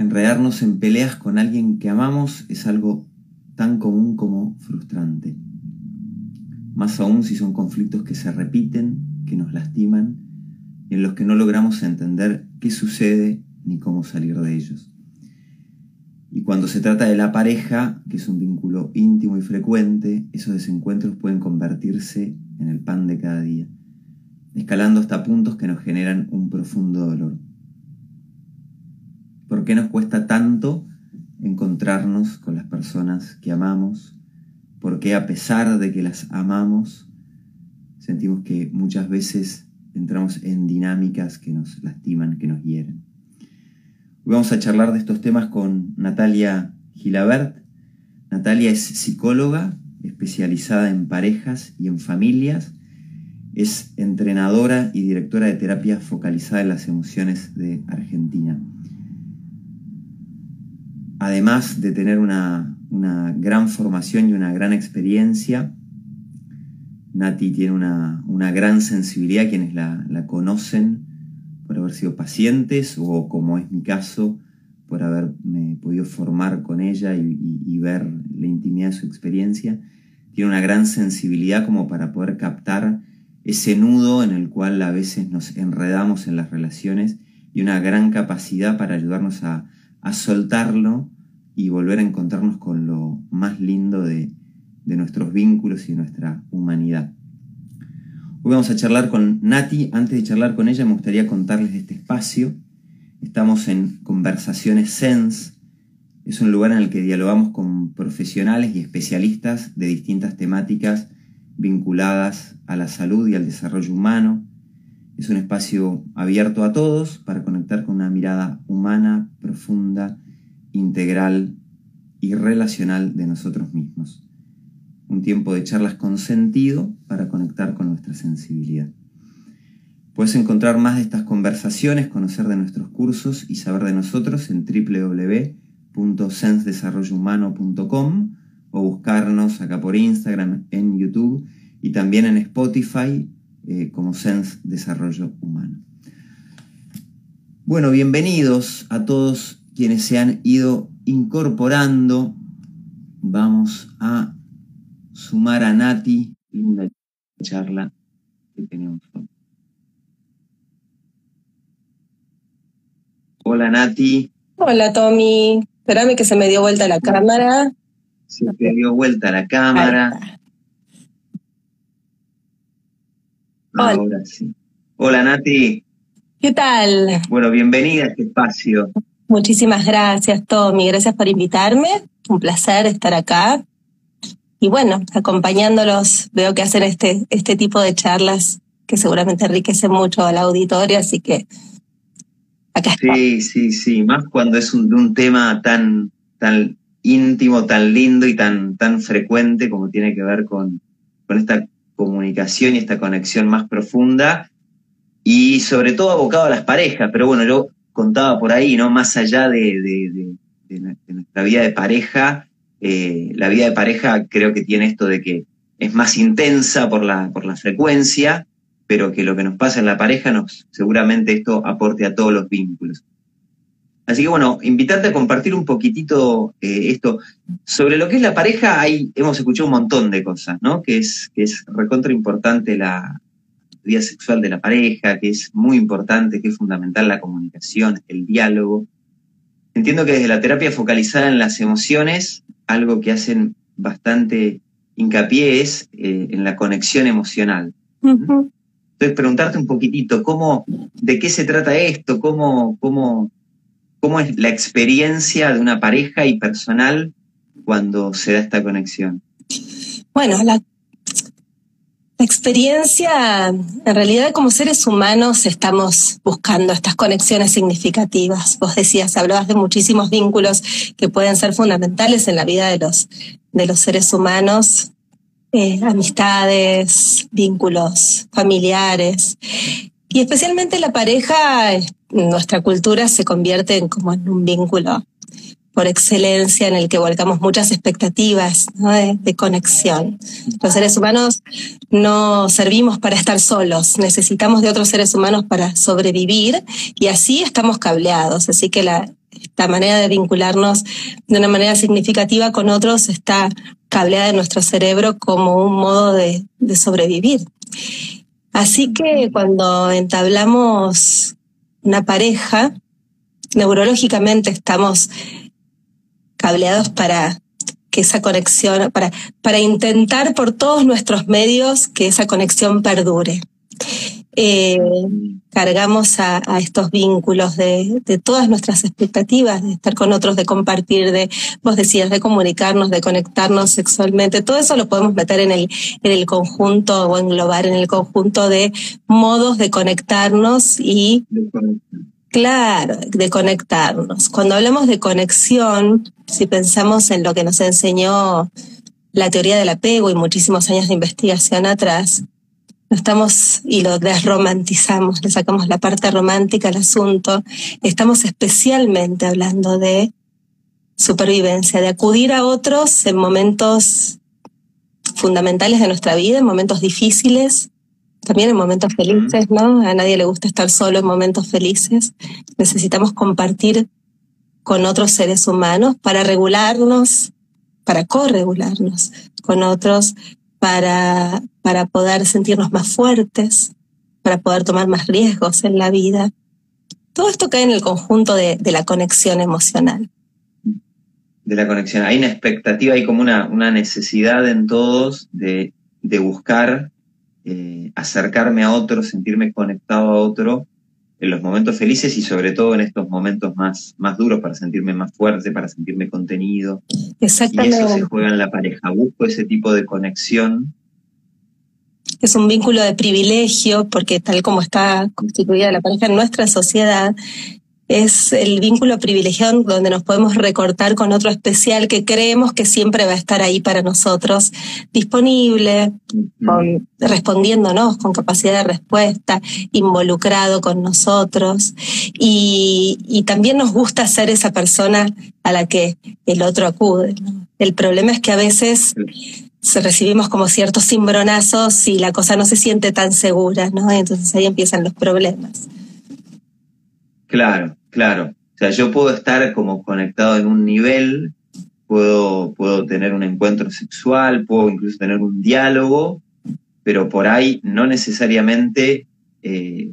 Enredarnos en peleas con alguien que amamos es algo tan común como frustrante. Más aún si son conflictos que se repiten, que nos lastiman, y en los que no logramos entender qué sucede ni cómo salir de ellos. Y cuando se trata de la pareja, que es un vínculo íntimo y frecuente, esos desencuentros pueden convertirse en el pan de cada día, escalando hasta puntos que nos generan un profundo dolor. ¿Por qué nos cuesta tanto encontrarnos con las personas que amamos? ¿Por qué a pesar de que las amamos, sentimos que muchas veces entramos en dinámicas que nos lastiman, que nos hieren? Hoy vamos a charlar de estos temas con Natalia Gilabert. Natalia es psicóloga especializada en parejas y en familias. Es entrenadora y directora de terapia focalizada en las emociones de Argentina. Además de tener una, gran formación y una gran experiencia, Nati tiene una, gran sensibilidad, quienes la, conocen por haber sido pacientes o como es mi caso, por haberme podido formar con ella y, ver la intimidad de su experiencia, tiene una gran sensibilidad como para poder captar ese nudo en el cual a veces nos enredamos en las relaciones y una gran capacidad para ayudarnos a, soltarlo y volver a encontrarnos con lo más lindo de, de nuestros vínculos y nuestra humanidad. Hoy vamos a charlar con Nati. Antes de charlar con ella, me gustaría contarles de este espacio. Estamos en Conversaciones Sense. Es un lugar en el que dialogamos con profesionales y especialistas de distintas temáticas vinculadas a la salud y al desarrollo humano. Es un espacio abierto a todos para conectar con una mirada humana, profunda, integral y relacional de nosotros mismos un tiempo de charlas con sentido para conectar con nuestra sensibilidad. Puedes encontrar más de estas conversaciones, conocer de nuestros cursos y saber de nosotros en www.sensdesarrollohumano.com o buscarnos acá por Instagram, en YouTube y también en Spotify eh, como Sense Desarrollo Humano. Bueno, bienvenidos a todos quienes se han ido incorporando. Vamos a sumar a Nati en la charla que tenemos hoy. Hola Nati. Hola Tommy. Espérame que se me dio vuelta la cámara. Se te dio vuelta la cámara. Ahora sí. Hola Nati. ¿Qué tal? Bueno, bienvenida a este espacio. Muchísimas gracias, Tommy. Gracias por invitarme. Un placer estar acá y bueno, acompañándolos, veo que hacen este, este tipo de charlas que seguramente enriquecen mucho al auditorio, así que acá. Sí, sí, sí, más cuando es un, un tema tan, tan íntimo, tan lindo y tan, tan frecuente como tiene que ver con, con esta comunicación y esta conexión más profunda y sobre todo abocado a las parejas, pero bueno, yo contaba por ahí, ¿no? Más allá de, de, de nuestra vida de pareja, eh, la vida de pareja creo que tiene esto de que es más intensa por la, por la frecuencia, pero que lo que nos pasa en la pareja nos, seguramente esto aporte a todos los vínculos. Así que bueno, invitarte a compartir un poquitito eh, esto. Sobre lo que es la pareja, hay, hemos escuchado un montón de cosas, ¿no? Que es, que es recontra importante la vida sexual de la pareja, que es muy importante, que es fundamental la comunicación, el diálogo. Entiendo que desde la terapia focalizada en las emociones, algo que hacen bastante hincapié es eh, en la conexión emocional. Entonces, preguntarte un poquitito, ¿cómo, ¿de qué se trata esto? ¿Cómo, cómo, ¿Cómo es la experiencia de una pareja y personal cuando se da esta conexión? Bueno, la la experiencia, en realidad como seres humanos estamos buscando estas conexiones significativas. Vos decías, hablabas de muchísimos vínculos que pueden ser fundamentales en la vida de los, de los seres humanos, eh, amistades, vínculos familiares. Y especialmente la pareja, en nuestra cultura se convierte en como en un vínculo por excelencia en el que volcamos muchas expectativas de, conexión. Los seres humanos no servimos para estar solos, necesitamos de otros seres humanos para sobrevivir y así estamos cableados. Así que la, esta manera de vincularnos de una manera significativa con otros está cableada en nuestro cerebro como un modo de, de sobrevivir. Así que cuando entablamos una pareja, neurológicamente estamos cableados para que esa conexión, para, para intentar por todos nuestros medios que esa conexión perdure. Eh, cargamos a, estos vínculos de, todas nuestras expectativas, de estar con otros, de compartir, de, vos decías, de comunicarnos, de conectarnos sexualmente. Todo eso lo podemos meter en el, en el conjunto o englobar en el conjunto de modos de conectarnos y Claro, de conectarnos. Cuando hablamos de conexión, si pensamos en lo que nos enseñó la teoría del apego y muchísimos años de investigación atrás, estamos y lo desromantizamos, le sacamos la parte romántica al asunto, estamos especialmente hablando de supervivencia, de acudir a otros en momentos fundamentales de nuestra vida, en momentos difíciles, también en momentos felices, ¿no? A nadie le gusta estar solo en momentos felices. Necesitamos compartir con otros seres humanos para regularnos, para corregularnos con otros, para, para poder sentirnos más fuertes, para poder tomar más riesgos en la vida. Todo esto cae en el conjunto de, de la conexión emocional. De la conexión. Hay una expectativa, hay como una, una necesidad en todos de, de buscar eh, acercarme a otro, sentirme conectado a otro en los momentos felices y sobre todo en estos momentos más, más duros para sentirme más fuerte, para sentirme contenido. Exactamente. Y eso se juega en la pareja. Busco ese tipo de conexión. Es un vínculo de privilegio porque tal como está constituida la pareja en nuestra sociedad, es el vínculo privilegiado donde nos podemos recortar con otro especial que creemos que siempre va a estar ahí para nosotros, disponible, respondiéndonos con capacidad de respuesta, involucrado con nosotros. Y, también nos gusta ser esa persona a la que el otro acude. El problema es que a veces recibimos como ciertos cimbronazos y la cosa no se siente tan segura, ¿no? Entonces ahí empiezan los problemas. Claro, claro. O sea, yo puedo estar como conectado en un nivel, puedo, puedo tener un encuentro sexual, puedo incluso tener un diálogo, pero por ahí no necesariamente eh,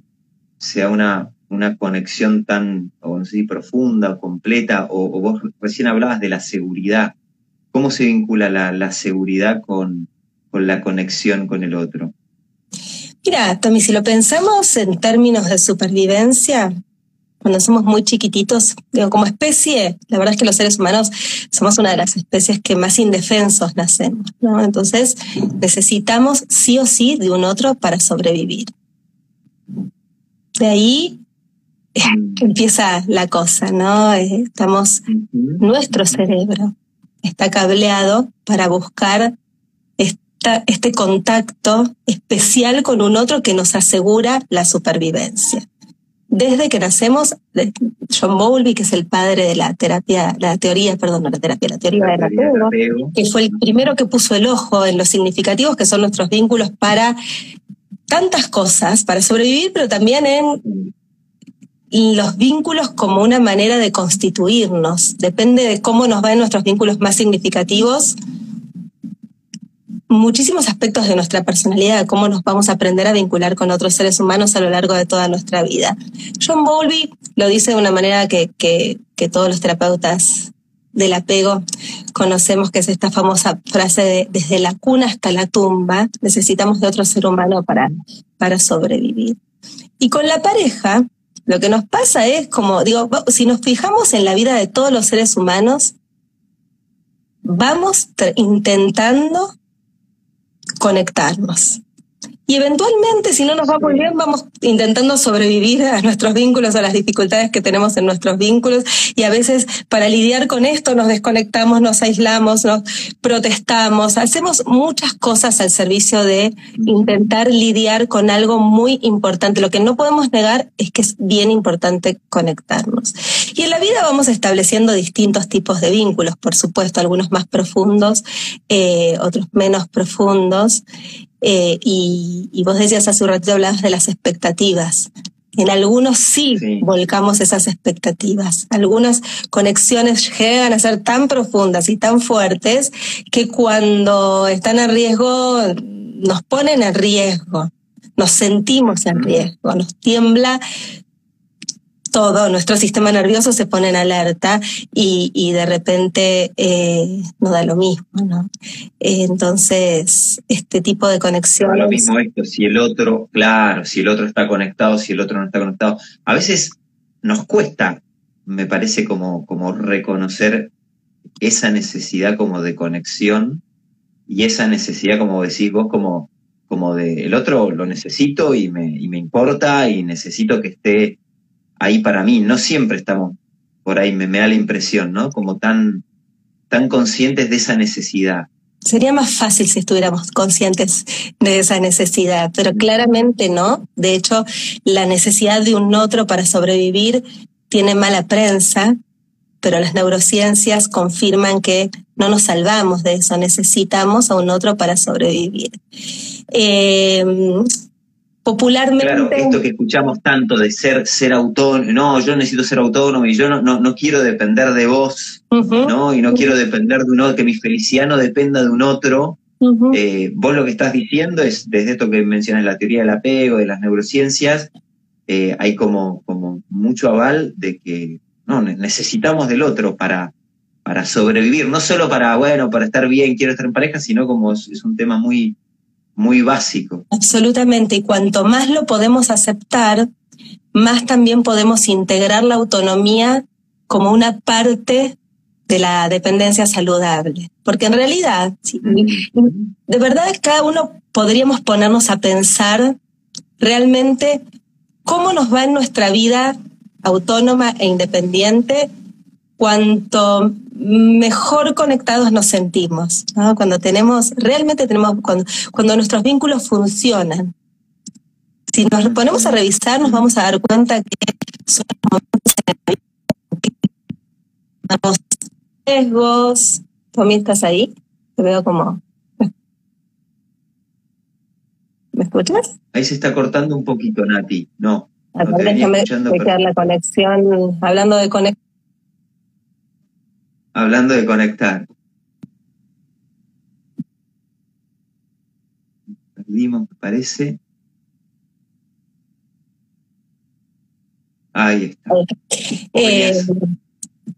sea una, una conexión tan, o profunda o completa, o, vos recién hablabas de la seguridad. ¿Cómo se vincula la, la seguridad con, con la conexión con el otro? Mira, Tommy, si lo pensamos en términos de supervivencia, cuando somos muy chiquititos, digo, como especie, la verdad es que los seres humanos somos una de las especies que más indefensos nacemos, ¿no? Entonces necesitamos sí o sí de un otro para sobrevivir. De ahí eh, empieza la cosa, ¿no? Eh, estamos, nuestro cerebro está cableado para buscar esta, este contacto especial con un otro que nos asegura la supervivencia desde que nacemos, John Bowlby, que es el padre de la terapia, la teoría, perdón, no la terapia, la teoría del apego, que fue el primero que puso el ojo en los significativos que son nuestros vínculos para tantas cosas, para sobrevivir, pero también en los vínculos como una manera de constituirnos. Depende de cómo nos van nuestros vínculos más significativos muchísimos aspectos de nuestra personalidad, cómo nos vamos a aprender a vincular con otros seres humanos a lo largo de toda nuestra vida. John Bowlby lo dice de una manera que, que, que todos los terapeutas del apego conocemos, que es esta famosa frase de desde la cuna hasta la tumba, necesitamos de otro ser humano para, para sobrevivir. Y con la pareja, lo que nos pasa es como, digo, si nos fijamos en la vida de todos los seres humanos, vamos intentando conectarnos. Y eventualmente, si no nos va muy bien, vamos intentando sobrevivir a nuestros vínculos, a las dificultades que tenemos en nuestros vínculos. Y a veces para lidiar con esto nos desconectamos, nos aislamos, nos protestamos, hacemos muchas cosas al servicio de intentar lidiar con algo muy importante. Lo que no podemos negar es que es bien importante conectarnos. Y en la vida vamos estableciendo distintos tipos de vínculos, por supuesto, algunos más profundos, eh, otros menos profundos. Eh, y, vos decías hace un ratito, hablabas de las expectativas. En algunos sí, volcamos esas expectativas. Algunas conexiones llegan a ser tan profundas y tan fuertes que cuando están en riesgo nos ponen en riesgo, nos sentimos en riesgo, nos tiembla todo, nuestro sistema nervioso se pone en alerta y, de repente eh, no da lo mismo, ¿no? entonces, este tipo de conexiones... lo mismo esto, si el otro, claro, si el otro está conectado, si el otro no está conectado. A veces nos cuesta, me parece, como, como reconocer esa necesidad como de conexión y esa necesidad, como decís vos, como, como de el otro lo necesito y me, y me importa y necesito que esté ahí para mí. No siempre estamos por ahí, me, da la impresión, ¿no? Como tan, tan conscientes de esa necesidad. Sería más fácil si estuviéramos conscientes de esa necesidad, pero claramente no. De hecho, la necesidad de un otro para sobrevivir tiene mala prensa, pero las neurociencias confirman que no nos salvamos de eso, necesitamos a un otro para sobrevivir. Eh, popularmente. Claro, esto que escuchamos tanto de ser, ser autónomo, no, yo necesito ser autónomo y yo no, no, quiero depender de vos, ¿no? Y no quiero depender de un otro, que mi felicidad no dependa de un otro. Eh, vos lo que estás diciendo es, desde esto que mencionas la teoría del apego, de las neurociencias, eh, hay como, como mucho aval de que no, necesitamos del otro para, para sobrevivir, no solo para, bueno, para estar bien, quiero estar en pareja, sino como es un tema muy, muy básico. Absolutamente, y cuanto más lo podemos aceptar, más también podemos integrar la autonomía como una parte de la dependencia saludable. Porque en realidad, de verdad cada uno podríamos ponernos a pensar realmente cómo nos va en nuestra vida autónoma e independiente cuanto mejor conectados nos sentimos, cuando tenemos, realmente tenemos, cuando, cuando nuestros vínculos funcionan. Si nos ponemos a revisar, nos vamos a dar cuenta que son momentos en que riesgos. ¿Tú estás ahí? Te veo como... ¿Me escuchas? Ahí se está cortando un poquito, Nati. No. no déjame la conexión, hablando de conexión hablando de conectar. Perdimos, me parece. Ahí está. Eh,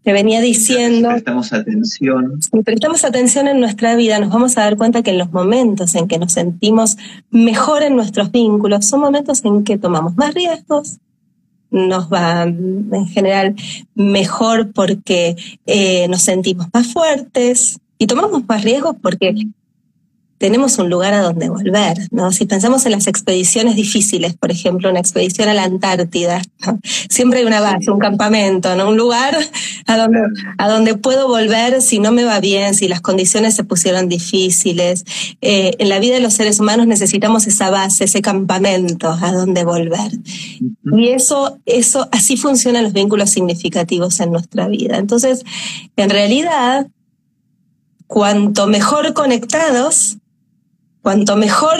te venía diciendo. Si prestamos atención. Si prestamos atención en nuestra vida, nos vamos a dar cuenta que en los momentos en que nos sentimos mejor en nuestros vínculos, son momentos en que tomamos más riesgos, nos va en general mejor porque eh, nos sentimos más fuertes y tomamos más riesgos porque tenemos un lugar a donde volver, ¿no? Si pensamos en las expediciones difíciles, por ejemplo, una expedición a la Antártida, siempre hay una base, un campamento, ¿no? Un lugar a donde, a donde puedo volver si no me va bien, si las condiciones se pusieron difíciles. Eh, en la vida de los seres humanos necesitamos esa base, ese campamento a donde volver. Y eso, eso, así funcionan los vínculos significativos en nuestra vida. Entonces, en realidad, cuanto mejor conectados, Cuanto mejor,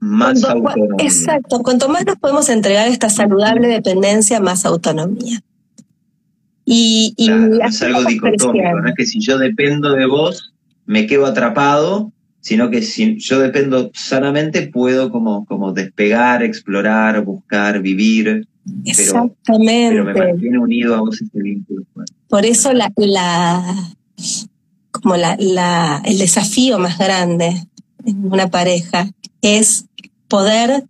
más autonomía. Exacto, cuanto más nos podemos entregar esta saludable dependencia, más autonomía. Y, es algo dicotómico, no es que si yo dependo de vos, me quedo atrapado, sino que si yo dependo sanamente, puedo como, como despegar, explorar, buscar, vivir. Exactamente. Pero, me mantiene unido a vos este vínculo. Por eso la, la como la, la, el desafío más grande en una pareja es poder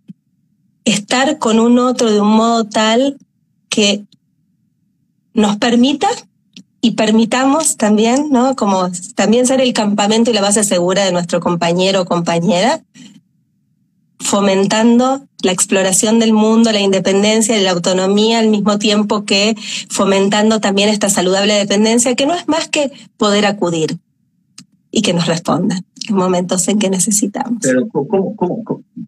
estar con un otro de un modo tal que nos permita y permitamos también, ¿no? Como también ser el campamento y la base segura de nuestro compañero o compañera, fomentando la exploración del mundo, la independencia y la autonomía al mismo tiempo que fomentando también esta saludable dependencia, que no es más que poder acudir y que nos respondan en momentos en que necesitamos. Pero,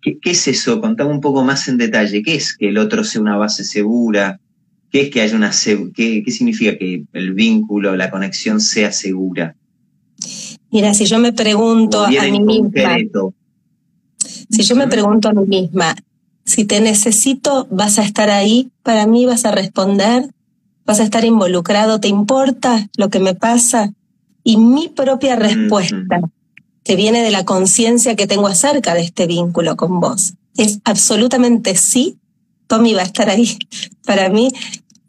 qué, es eso? Contame un poco más en detalle. ¿Qué es que el otro sea una base segura? ¿Qué es que haya una qué, qué significa que el vínculo, la conexión sea segura? Mira, si yo me pregunto a mí misma, si yo me pregunto a mí misma, Si te necesito, vas a estar ahí para mí, vas a responder, vas a estar involucrado, ¿te importa lo que me pasa? Y mi propia respuesta, que viene de la conciencia que tengo acerca de este vínculo con vos, es absolutamente sí, Tommy va a estar ahí. Para mí,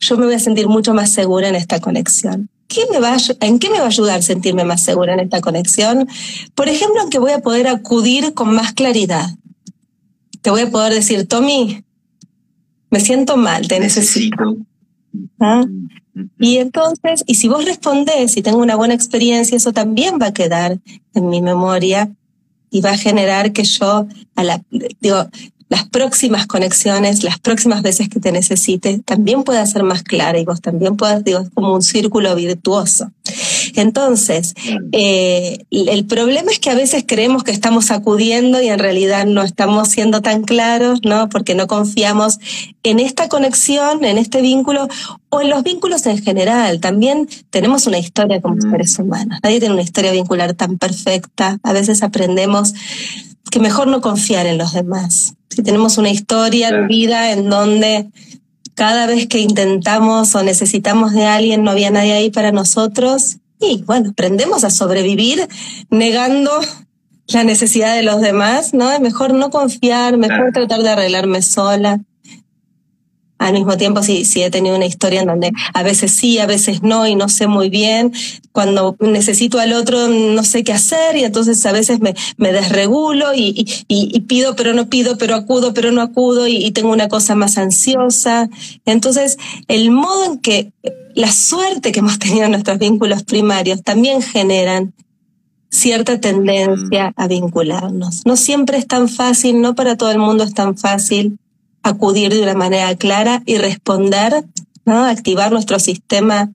yo me voy a sentir mucho más segura en esta conexión. ¿Qué me va ¿En qué me va a ayudar sentirme más segura en esta conexión? Por ejemplo, en que voy a poder acudir con más claridad. Te voy a poder decir, Tommy, me siento mal, te necesito. ¿Ah? Y entonces, y si vos respondés y tengo una buena experiencia, eso también va a quedar en mi memoria y va a generar que yo, a la, digo, las próximas conexiones, las próximas veces que te necesite, también pueda ser más clara y vos también puedas, digo, es como un círculo virtuoso. Entonces, eh, el problema es que a veces creemos que estamos acudiendo y en realidad no estamos siendo tan claros, ¿no? Porque no confiamos en esta conexión, en este vínculo o en los vínculos en general. También tenemos una historia como seres humanos. Nadie tiene una historia vincular tan perfecta. A veces aprendemos que mejor no confiar en los demás. Si tenemos una historia de vida en donde cada vez que intentamos o necesitamos de alguien no había nadie ahí para nosotros, y bueno, aprendemos a sobrevivir negando la necesidad de los demás, ¿no? Es mejor no confiar, mejor tratar de arreglarme sola. Al mismo tiempo, sí, sí he tenido una historia en donde a veces sí, a veces no, y no sé muy bien. Cuando necesito al otro, no sé qué hacer, y entonces a veces me, me desregulo y, y, pido, pero no pido, pero acudo, pero no acudo, y, y tengo una cosa más ansiosa. Entonces, el modo en que la suerte que hemos tenido en nuestros vínculos primarios también generan cierta tendencia a vincularnos. No siempre es tan fácil, no para todo el mundo es tan fácil acudir de una manera clara y responder, ¿no? Activar nuestro sistema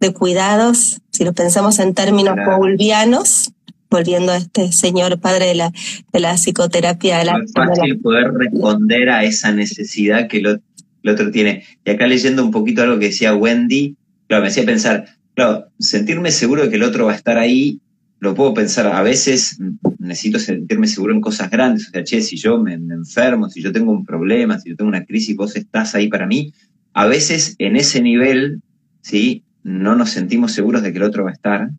de cuidados, si lo pensamos en términos paulvianos, volviendo a este señor padre de la, de la psicoterapia. No es fácil poder responder a esa necesidad que el otro tiene. Y acá leyendo un poquito algo que decía Wendy, claro, me hacía pensar, claro, sentirme seguro de que el otro va a estar ahí lo puedo pensar, a veces necesito sentirme seguro en cosas grandes, o sea, che, si yo me, enfermo, si yo tengo un problema, si yo tengo una crisis, vos estás ahí para mí. A veces en ese nivel, ¿sí? No nos sentimos seguros de que el otro va a estar,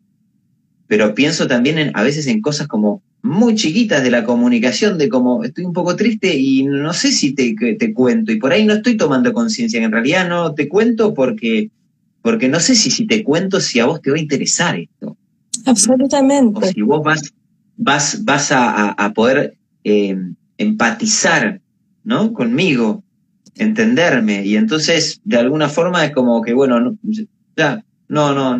pero pienso también en, a veces en cosas como muy chiquitas de la comunicación, de como estoy un poco triste y no sé si te, te cuento, y por ahí no estoy tomando conciencia, en realidad no te cuento porque, porque no sé si, si te cuento si a vos te va a interesar esto. Absolutamente. O si vos vas, vas, vas a, poder eh, empatizar, ¿no? Conmigo, entenderme. Y entonces, de alguna forma, es como que, bueno, no, ya, no, no,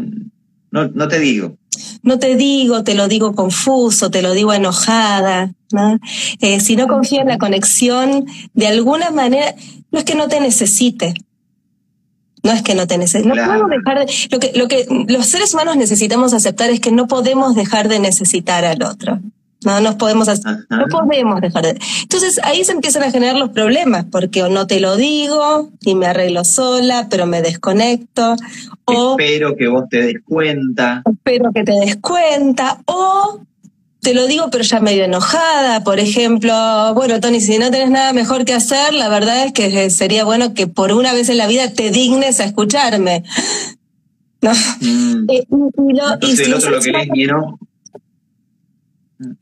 no, no te digo. No te digo, te lo digo confuso, te lo digo enojada, ¿no? Eh, si no confío en la conexión, de alguna manera, no es que no te necesite, no es que no te necesitemos. No podemos dejar de, lo que, lo que los seres humanos necesitamos aceptar es que no podemos dejar de necesitar al otro. No nos podemos no podemos dejar de. Entonces ahí se empiezan a generar los problemas, porque o no te lo digo y me arreglo sola, pero me desconecto. O espero que vos te des cuenta. Espero que te des cuenta. O te lo digo, pero ya medio enojada. Por ejemplo, bueno, Tony, si no tenés nada mejor que hacer, la verdad es que sería bueno que por una vez en la vida te dignes a escucharme. No. Mm. Eh, y, si el otro lo que es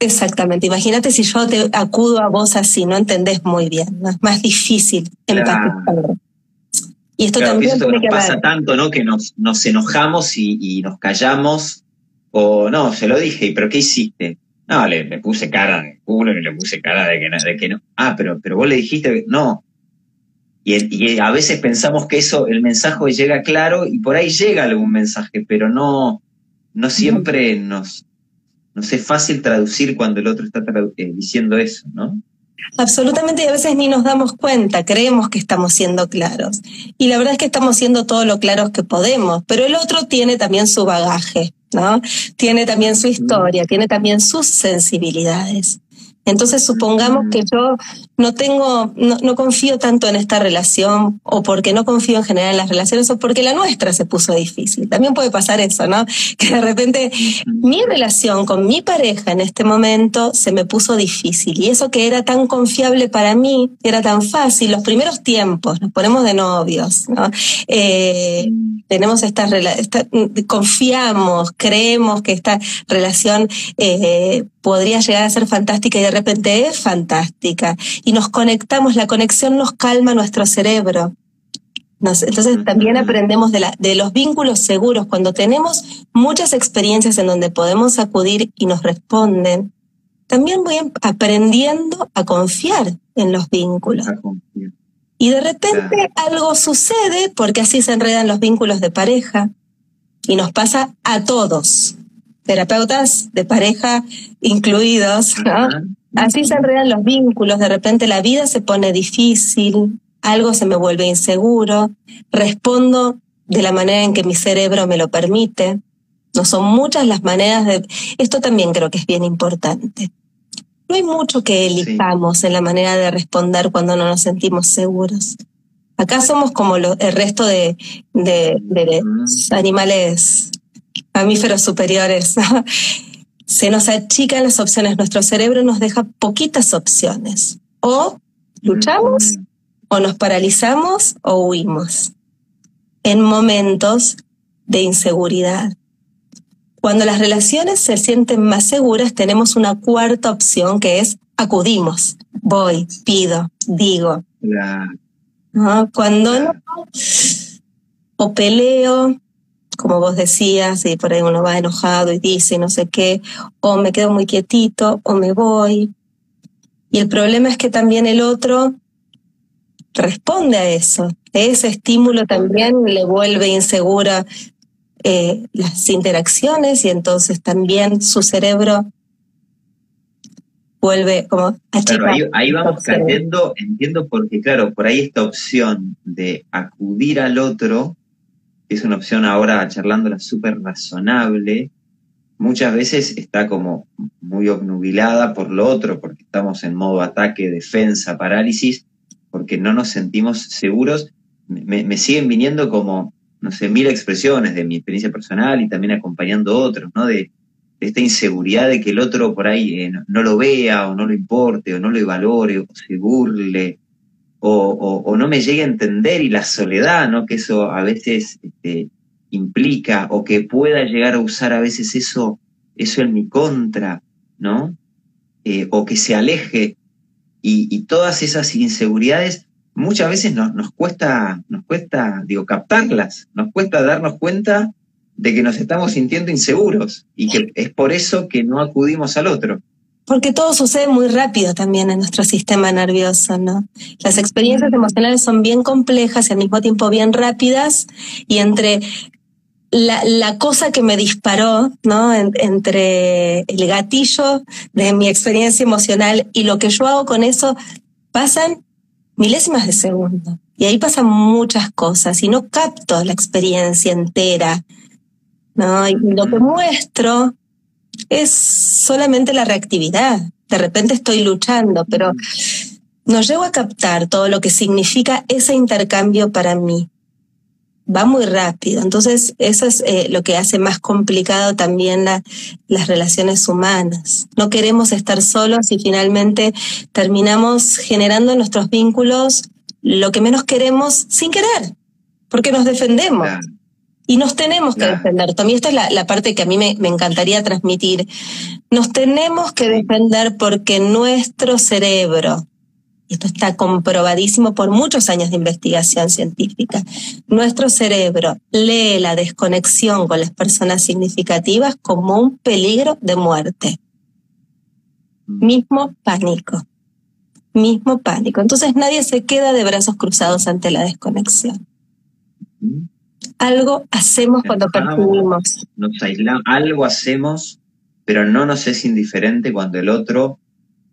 Exactamente. Imagínate si yo te acudo a vos así, no entendés muy bien, ¿no? es más difícil empatizar. Y esto también tiene que pasa tanto, ¿no? Que nos, nos enojamos y, y, nos callamos. O no, se lo dije, pero ¿qué hiciste? No, le, puse cara de culo y le puse cara de que, de que no. Ah, pero, pero vos le dijiste que no. Y, a veces pensamos que eso, el mensaje llega claro y por ahí llega algún mensaje, pero no, no siempre nos, nos es fácil traducir cuando el otro está eh, diciendo eso, ¿no? Absolutamente, y a veces ni nos damos cuenta, creemos que estamos siendo claros. Y la verdad es que estamos siendo todo lo claros que podemos, pero el otro tiene también su bagaje. ¿No? Tiene también su historia, tiene también sus sensibilidades. Entonces supongamos que yo no tengo, no, confío tanto en esta relación o porque no confío en general en las relaciones o porque la nuestra se puso difícil. También puede pasar eso, ¿no? Que de repente mi relación con mi pareja en este momento se me puso difícil y eso que era tan confiable para mí, era tan fácil, los primeros tiempos, nos ponemos de novios, ¿no? Eh, tenemos esta, esta, confiamos, creemos que esta relación eh, podría llegar a ser fantástica y de repente es fantástica. Y nos conectamos, la conexión nos calma nuestro cerebro. entonces también aprendemos de, la, de los vínculos seguros. Cuando tenemos muchas experiencias en donde podemos acudir y nos responden, también voy aprendiendo a confiar en los vínculos. Y de repente algo sucede porque así se enredan los vínculos de pareja y nos pasa a todos, terapeutas de pareja incluidos, ¿no? Así se enredan los vínculos, de repente la vida se pone difícil, algo se me vuelve inseguro, respondo de la manera en que mi cerebro me lo permite. No son muchas las maneras de... Esto también creo que es bien importante. No hay mucho que elijamos en la manera de responder cuando no nos sentimos seguros. Acá somos como el resto de, animales mamíferos superiores. Se nos achican las opciones, nuestro cerebro nos deja poquitas opciones. O luchamos, o nos paralizamos, o huimos. En momentos de inseguridad. Cuando las relaciones se sienten más seguras, tenemos una cuarta opción que es acudimos, voy, pido, digo. Cuando no, o peleo, como vos decías, y por ahí uno va enojado y dice no sé qué, o me quedo muy quietito, o me voy. Y el problema es que también el otro responde a eso. Ese estímulo también le vuelve insegura eh, las interacciones y entonces también su cerebro vuelve como a claro, ahí, vamos cayendo, entiendo porque claro, por ahí esta opción de acudir al otro, es una opción ahora charlándola súper razonable, muchas veces está como muy obnubilada por lo otro, porque estamos en modo ataque, defensa, parálisis, porque no nos sentimos seguros. me siguen viniendo como no sé, mil expresiones de mi experiencia personal y también acompañando a otros, ¿no? De, esta inseguridad de que el otro por ahí eh, no, lo vea o no lo importe o no lo valore o se burle o, no me llegue a entender y la soledad, ¿no? Que eso a veces este, implica o que pueda llegar a usar a veces eso, eso en mi contra, ¿no? Eh, o que se aleje y, y todas esas inseguridades muchas veces nos, nos, cuesta, nos cuesta, digo, captarlas, nos cuesta darnos cuenta de que nos estamos sintiendo inseguros y que es por eso que no acudimos al otro. Porque todo sucede muy rápido también en nuestro sistema nervioso, ¿no? Las experiencias emocionales son bien complejas y al mismo tiempo bien rápidas y entre la, la cosa que me disparó, ¿no? entre el gatillo de mi experiencia emocional y lo que yo hago con eso, pasan milésimas de segundo. Y ahí pasan muchas cosas y no capto la experiencia entera. ¿no? Y lo que muestro es solamente la reactividad. De repente estoy luchando, pero no llego a captar todo lo que significa ese intercambio para mí va muy rápido. Entonces, eso es eh, lo que hace más complicado también las relaciones humanas. No queremos estar solos y finalmente terminamos generando en nuestros vínculos lo que menos queremos sin querer, porque nos defendemos. Y nos tenemos que defender. También esta es la, parte que a mí me, me encantaría transmitir. Nos tenemos que defender porque nuestro cerebro, esto está comprobadísimo por muchos años de investigación científica, nuestro cerebro lee la desconexión con las personas significativas como un peligro de muerte. Mismo pánico, mismo pánico. Entonces nadie se queda de brazos cruzados ante la desconexión. Algo hacemos cuando percibimos. Nos aislamos, algo hacemos, pero no nos es indiferente cuando el otro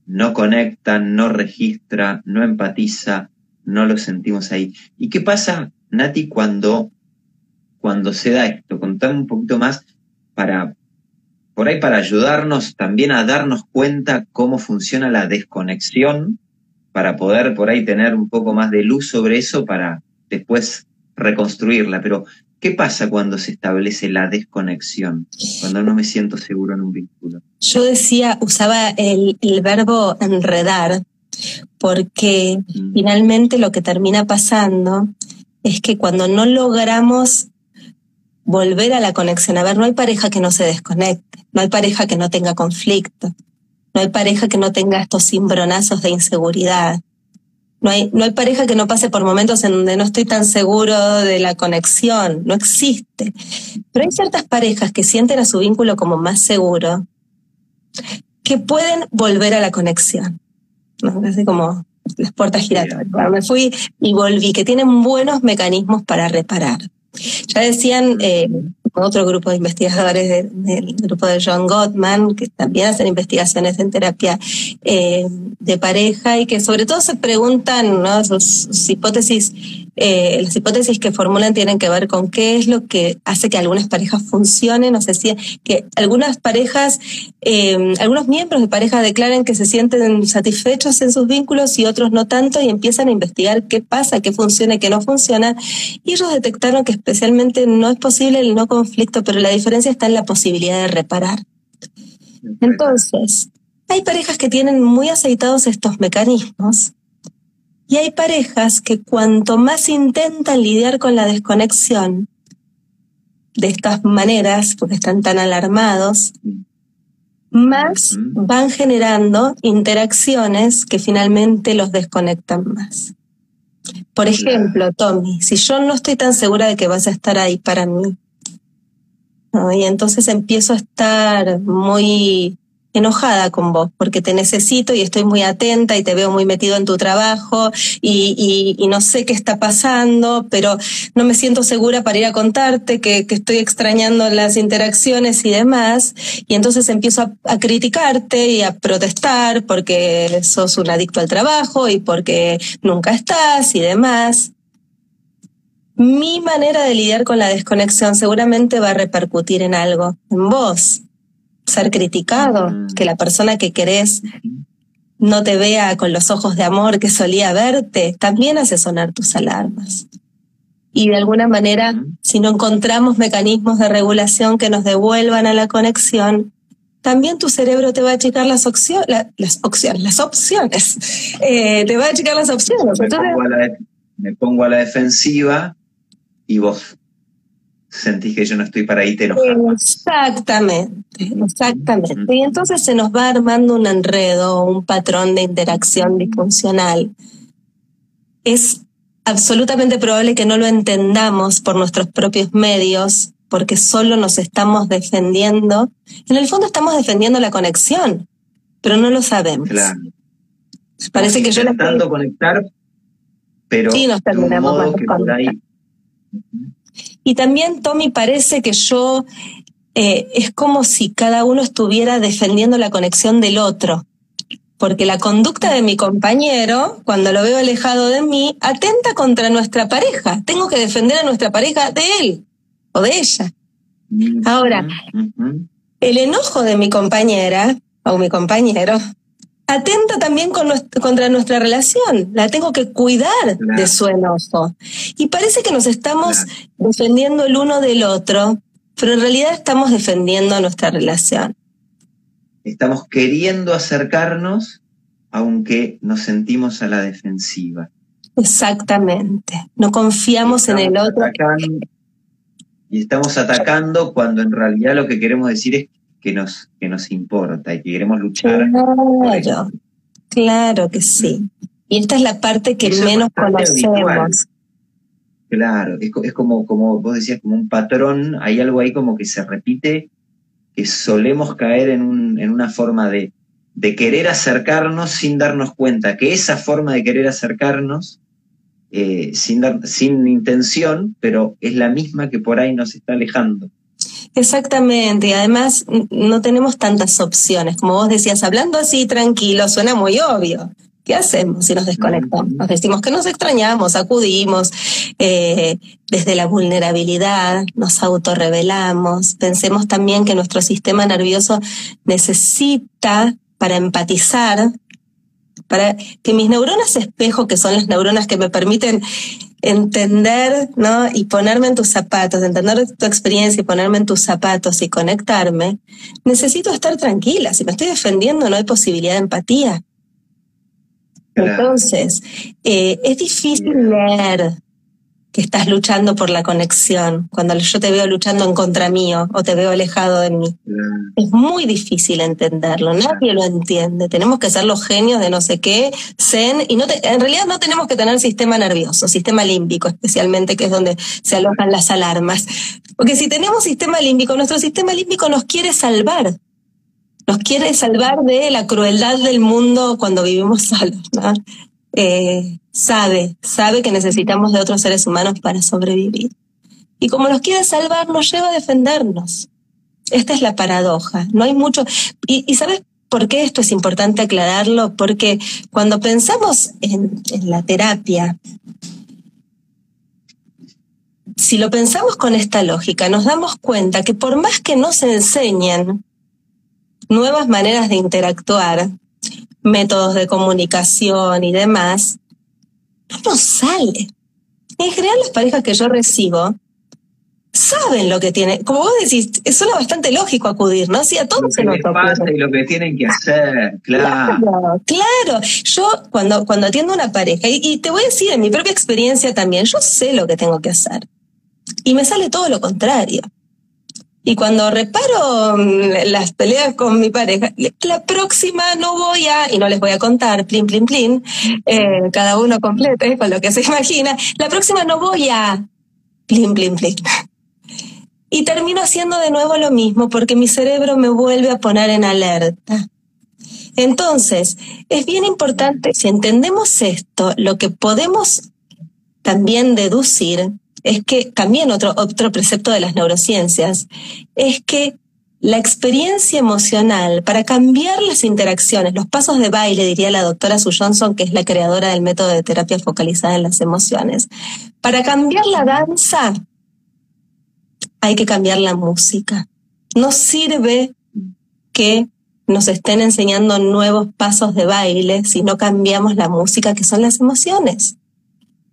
no conecta, no registra, no empatiza, no lo sentimos ahí. ¿Y qué pasa, Nati, cuando, cuando se da esto? Contame un poquito más para, por ahí para ayudarnos también a darnos cuenta cómo funciona la desconexión, para poder por ahí tener un poco más de luz sobre eso para después reconstruirla. Pero, ¿qué pasa cuando se establece la desconexión? Cuando no me siento seguro en un vínculo. Yo decía, usaba el, el verbo enredar, porque mm. finalmente lo que termina pasando es que cuando no logramos volver a la conexión, a ver, no hay pareja que no se desconecte, no hay pareja que no tenga conflicto, no hay pareja que no tenga estos cimbronazos de inseguridad. No hay, no hay pareja que no pase por momentos en donde no estoy tan seguro de la conexión, no existe. Pero hay ciertas parejas que sienten a su vínculo como más seguro, que pueden volver a la conexión. ¿no? Así como las puertas giratorias. me fui y volví, que tienen buenos mecanismos para reparar. Ya decían eh, otro grupo de investigadores del grupo de John Gottman, que también hacen investigaciones en terapia eh, de pareja y que sobre todo se preguntan, ¿no? sus, hipótesis, eh, las hipótesis que formulan tienen que ver con qué es lo que hace que algunas parejas funcionen, o sea, que algunas parejas, eh, algunos miembros de pareja declaren que se sienten satisfechos en sus vínculos y otros no tanto y empiezan a investigar qué pasa, qué funciona qué no funciona. Y ellos detectaron que especialmente no es posible el no conflicto, pero la diferencia está en la posibilidad de reparar. Entonces, hay parejas que tienen muy aceitados estos mecanismos y hay parejas que cuanto más intentan lidiar con la desconexión de estas maneras, porque están tan alarmados, más van generando interacciones que finalmente los desconectan más. Por ejemplo, Tommy, si yo no estoy tan segura de que vas a estar ahí para mí, y entonces empiezo a estar muy enojada con vos porque te necesito y estoy muy atenta y te veo muy metido en tu trabajo y, no sé qué está pasando, pero no me siento segura para ir a contarte que, estoy extrañando las interacciones y demás. Y entonces empiezo a, a, criticarte y a protestar porque sos un adicto al trabajo y porque nunca estás y demás. Mi manera de lidiar con la desconexión seguramente va a repercutir en algo, en vos ser criticado, que la persona que querés no te vea con los ojos de amor que solía verte, también hace sonar tus alarmas. Y de alguna manera, si no encontramos mecanismos de regulación que nos devuelvan a la conexión, también tu cerebro te va a achicar las, opciones, las opciones, las opciones. Eh, te va a achicar las opciones. me pongo a la defensiva y vos sentís que yo no estoy para ahí, te Exactamente, exactamente. Y entonces se nos va armando un enredo, un patrón de interacción disfuncional. Es absolutamente probable que no lo entendamos por nuestros propios medios, porque solo nos estamos defendiendo. En el fondo estamos defendiendo la conexión, pero no lo sabemos. Claro. Parece que yo intentando conectar, pero sí nos terminamos que por ahí y también, Tommy, parece que yo eh, es como si cada uno estuviera defendiendo la conexión del otro. Porque la conducta de mi compañero, cuando lo veo alejado de mí, atenta contra nuestra pareja. Tengo que defender a nuestra pareja de él o de ella. Ahora, el enojo de mi compañera o mi compañero atenta también contra nuestra relación. La tengo que cuidar de su enojo. Y parece que nos estamos defendiendo el uno del otro, pero en realidad estamos defendiendo nuestra relación. Estamos queriendo acercarnos, aunque nos sentimos a la defensiva. Exactamente. No confiamos en el otro. y estamos atacando cuando en realidad lo que queremos decir es que nos, que nos importa y que queremos luchar. Claro, claro que sí. Y esta es la parte que menos conocemos. Claro, es, como, como vos decías, como un patrón, hay algo ahí como que se repite, que solemos caer en, un, en una forma de, de querer acercarnos sin darnos cuenta que esa forma de querer acercarnos, eh, sin, dar, sin intención, pero es la misma que por ahí nos está alejando. Exactamente, y además no tenemos tantas opciones. Como vos decías, hablando así tranquilo, suena muy obvio. ¿Qué hacemos si nos desconectamos? Nos decimos que nos extrañamos, acudimos eh, desde la vulnerabilidad, nos autorrevelamos. Pensemos también que nuestro sistema nervioso necesita para empatizar, para que mis neuronas espejo, que son las neuronas que me permiten entender, ¿no? Y ponerme en tus zapatos, entender tu experiencia y ponerme en tus zapatos y conectarme, necesito estar tranquila. Si me estoy defendiendo, no hay posibilidad de empatía. Entonces, eh, es difícil leer que estás luchando por la conexión, cuando yo te veo luchando en contra mío o te veo alejado de mí. Es muy difícil entenderlo, nadie lo entiende. Tenemos que ser los genios de no sé qué, zen, y no en realidad no tenemos que tener sistema nervioso, sistema límbico especialmente, que es donde se alojan las alarmas. Porque si tenemos sistema límbico, nuestro sistema límbico nos quiere salvar nos quiere salvar de la crueldad del mundo cuando vivimos solos. ¿no? Eh, sabe, sabe que necesitamos de otros seres humanos para sobrevivir. Y como nos quiere salvar, nos lleva a defendernos. Esta es la paradoja. No hay mucho. Y, ¿sabes por qué esto es importante aclararlo? Porque cuando pensamos en, en la terapia, si lo pensamos con esta lógica, nos damos cuenta que por más que nos enseñen nuevas maneras de interactuar, métodos de comunicación y demás, no nos sale. En general las parejas que yo recibo saben lo que tienen. Como vos decís, suena bastante lógico acudir, ¿no? Sí, a todos se nos pasa y lo que tienen que hacer, claro. Claro, Yo cuando, cuando atiendo a una pareja, y, y te voy a decir en mi propia experiencia también, yo sé lo que tengo que hacer. Y me sale todo lo contrario. Y cuando reparo mm, las peleas con mi pareja, la próxima no voy a, y no les voy a contar, plin, plin, plin, eh, cada uno complete con lo que se imagina, la próxima no voy a, plin, plin, plin. Y termino haciendo de nuevo lo mismo porque mi cerebro me vuelve a poner en alerta. Entonces, es bien importante, si entendemos esto, lo que podemos también deducir es que también otro, otro precepto de las neurociencias es que la experiencia emocional para cambiar las interacciones, los pasos de baile, diría la doctora Sue Johnson, que es la creadora del método de terapia focalizada en las emociones, para cambiar la danza hay que cambiar la música. No sirve que nos estén enseñando nuevos pasos de baile si no cambiamos la música que son las emociones.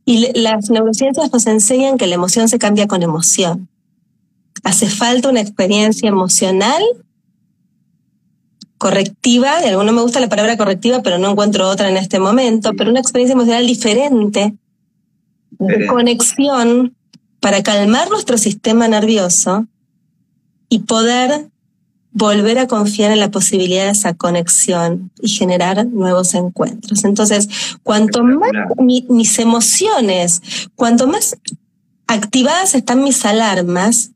Y las neurociencias nos enseñan que la emoción se cambia con emoción. Hace falta una experiencia emocional correctiva, y no me gusta la palabra correctiva, pero no encuentro otra en este momento, pero una experiencia emocional diferente, de conexión, para calmar nuestro sistema nervioso y poder volver a confiar en la posibilidad de esa conexión y generar nuevos encuentros. Entonces, cuanto más mis emociones, cuanto más activadas están mis alarmas,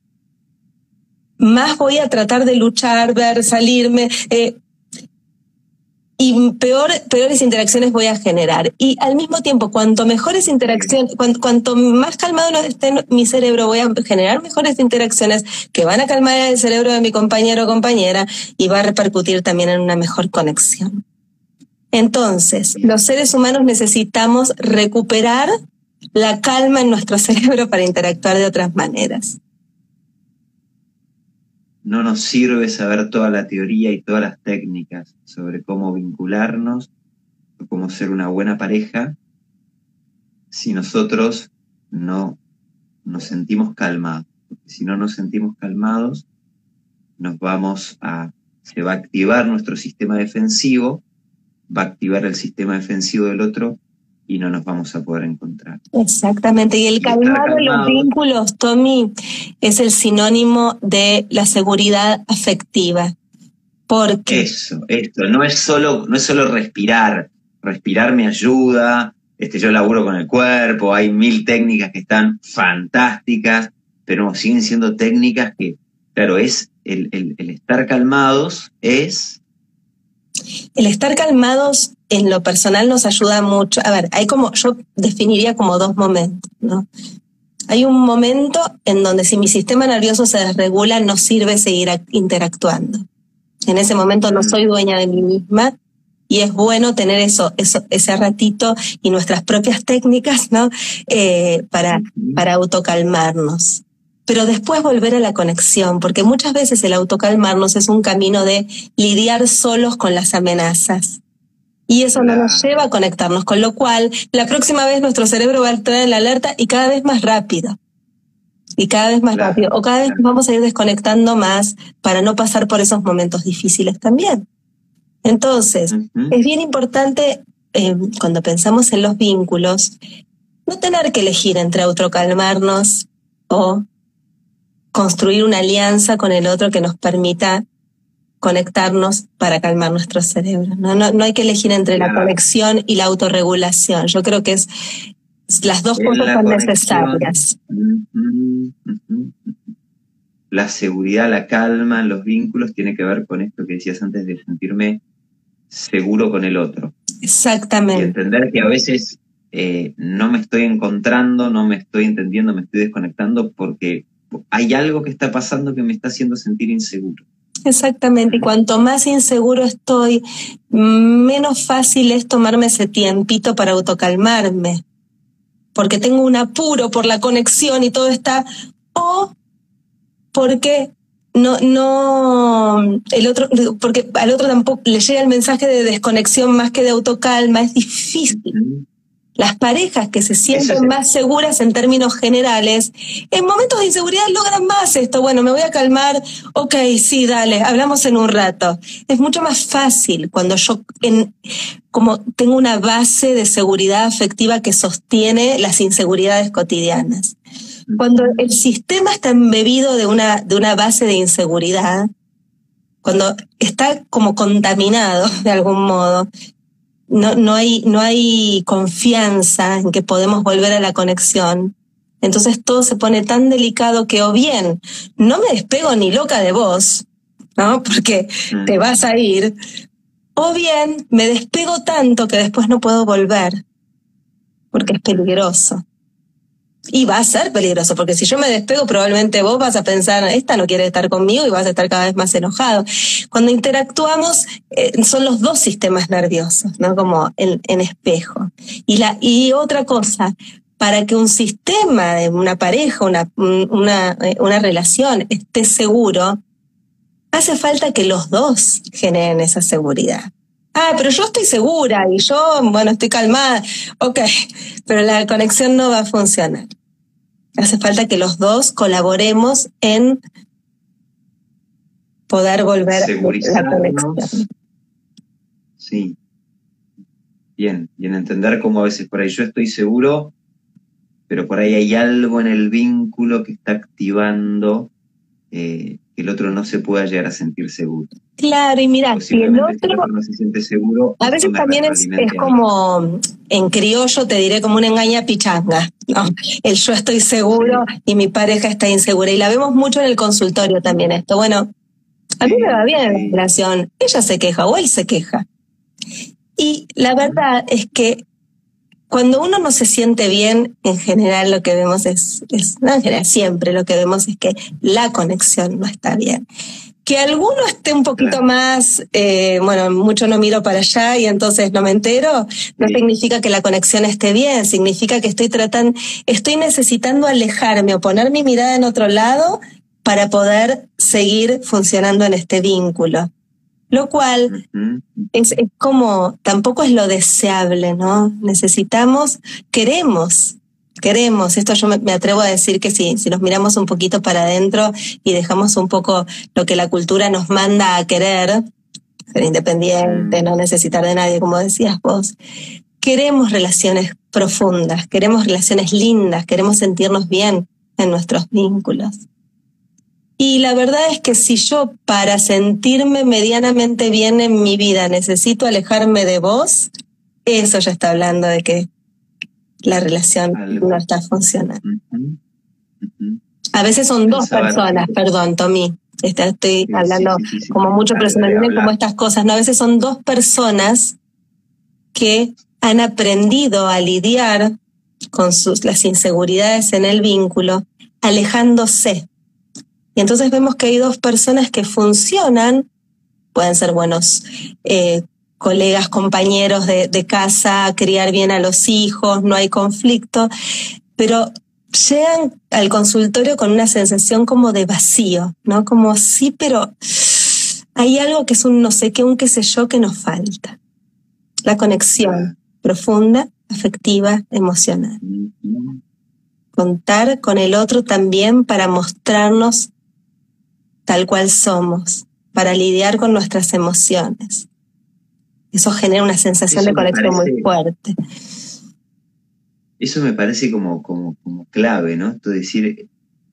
más voy a tratar de luchar, ver, salirme, eh, y peor, peores interacciones voy a generar. Y al mismo tiempo, cuanto mejores interacciones, cuanto, más calmado esté mi cerebro, voy a generar mejores interacciones que van a calmar el cerebro de mi compañero o compañera y va a repercutir también en una mejor conexión. Entonces, los seres humanos necesitamos recuperar la calma en nuestro cerebro para interactuar de otras maneras no nos sirve saber toda la teoría y todas las técnicas sobre cómo vincularnos o cómo ser una buena pareja si nosotros no nos sentimos calmados. Porque si no nos sentimos calmados, nos vamos a, se va a activar nuestro sistema defensivo, va a activar el sistema defensivo del otro y no nos vamos a poder encontrar. Exactamente, y el calmado de los vínculos, Tommy, es el sinónimo de la seguridad afectiva. Porque eso, esto, no es solo, no es solo respirar, respirar me ayuda, este, yo laburo con el cuerpo, hay mil técnicas que están fantásticas, pero siguen siendo técnicas que, claro, es el, el estar calmados, es... El estar calmados en lo personal nos ayuda mucho. A ver, hay como, yo definiría como dos momentos, ¿no? Hay un momento en donde si mi sistema nervioso se desregula, no sirve seguir interactuando. En ese momento no mm. soy dueña de mí misma y es bueno tener eso, eso ese ratito y nuestras propias técnicas, ¿no? Eh, para, para autocalmarnos. Pero después volver a la conexión, porque muchas veces el autocalmarnos es un camino de lidiar solos con las amenazas. Y eso no nos lleva a conectarnos, con lo cual la próxima vez nuestro cerebro va a entrar en la alerta y cada vez más rápido. Y cada vez más rápido. O cada vez vamos a ir desconectando más para no pasar por esos momentos difíciles también. Entonces, es bien importante eh, cuando pensamos en los vínculos, no tener que elegir entre autocalmarnos o construir una alianza con el otro que nos permita conectarnos para calmar nuestro cerebro. No, no, hay que elegir entre la conexión y la autorregulación. Yo creo que es las dos cosas son necesarias. La seguridad, la calma los vínculos tiene que ver con esto que decías antes de sentirme seguro con el otro. Exactamente. Y entender que a veces eh, no me estoy encontrando, no me estoy entendiendo, me estoy desconectando porque hay algo que está pasando que me está haciendo sentir inseguro. Exactamente, y cuanto más inseguro estoy, menos fácil es tomarme ese tiempito para autocalmarme, porque tengo un apuro por la conexión y todo está, o porque no, no, el otro, porque al otro tampoco le llega el mensaje de desconexión más que de autocalma, es difícil. Las parejas que se sienten más seguras en términos generales, en momentos de inseguridad logran más esto. Bueno, me voy a calmar. Ok, sí, dale, hablamos en un rato. Es mucho más fácil cuando yo, en, como tengo una base de seguridad afectiva que sostiene las inseguridades cotidianas. Cuando el sistema está embebido de una, de una base de inseguridad, cuando está como contaminado de algún modo, no, no, hay, no hay confianza en que podemos volver a la conexión. Entonces todo se pone tan delicado que o bien no me despego ni loca de vos, ¿no? Porque te mm. vas a ir, o bien me despego tanto que después no puedo volver, porque es peligroso. Y va a ser peligroso, porque si yo me despego, probablemente vos vas a pensar, esta no quiere estar conmigo y vas a estar cada vez más enojado. Cuando interactuamos, eh, son los dos sistemas nerviosos, ¿no? Como en, espejo. Y, la, y otra cosa, para que un sistema una pareja, una, una, eh, una relación esté seguro, hace falta que los dos generen esa seguridad. Ah, pero yo estoy segura y yo, bueno, estoy calmada. Ok, pero la conexión no va a funcionar. Hace falta que los dos colaboremos en poder volver a la conexión. Sí. Bien, y en entender cómo a veces por ahí yo estoy seguro, pero por ahí hay algo en el vínculo que está activando eh, que el otro no se pueda llegar a sentir seguro. Claro, y mira, si el otro no se siente seguro, a veces también es, como en criollo te diré como una engaña pichanga, ¿no? El yo estoy seguro y mi pareja está insegura y la vemos mucho en el consultorio también esto. Bueno, a mí me va bien la relación, ella se queja o él se queja. Y la verdad es que cuando uno no se siente bien, en general lo que vemos es, es no en general siempre lo que vemos es que la conexión no está bien. Que alguno esté un poquito más, eh, bueno, mucho no miro para allá y entonces no me entero, no significa que la conexión esté bien, significa que estoy tratando, estoy necesitando alejarme o poner mi mirada en otro lado para poder seguir funcionando en este vínculo. Lo cual es, es como, tampoco es lo deseable, ¿no? Necesitamos, queremos queremos. Esto yo me, atrevo a decir que si, si nos miramos un poquito para adentro y dejamos un poco lo que la cultura nos manda a querer, ser independiente, no necesitar de nadie, como decías vos, queremos relaciones profundas, queremos relaciones lindas, queremos sentirnos bien en nuestros vínculos. Y la verdad es que si yo para sentirme medianamente bien en mi vida necesito alejarme de vos, eso ya está hablando de que la relación no está funcionando. A veces son dos personas, perdón, Tommy. Este, estoy hablando como mucho, pero se me vienen como estas cosas. ¿no? A veces son dos personas que han aprendido a lidiar con sus, las inseguridades en el vínculo, alejándose. Y entonces vemos que hay dos personas que funcionan, pueden ser buenos eh, colegas, compañeros de, de casa, criar bien a los hijos, no hay conflicto, pero llegan al consultorio con una sensación como de vacío, ¿no? Como sí, pero hay algo que es un no sé qué, un qué sé yo que nos falta. La conexión profunda, afectiva, emocional. Contar con el otro también para mostrarnos tal cual somos, para lidiar con nuestras emociones. Eso genera una sensación de conexión muy fuerte. Eso me parece como, como, como clave, ¿no? Esto de decir,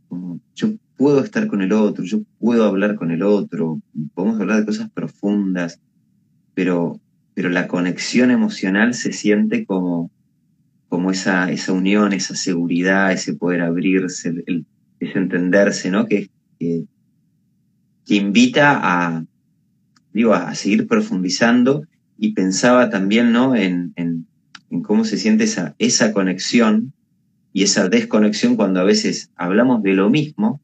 como, yo puedo estar con el otro, yo puedo hablar con el otro, podemos hablar de cosas profundas, pero, pero la conexión emocional se siente como, como esa, esa unión, esa seguridad, ese poder abrirse, ese entenderse, ¿no? Que, que, que invita a, digo, a seguir profundizando y pensaba también, ¿no? En, en, en cómo se siente esa, esa conexión y esa desconexión cuando a veces hablamos de lo mismo,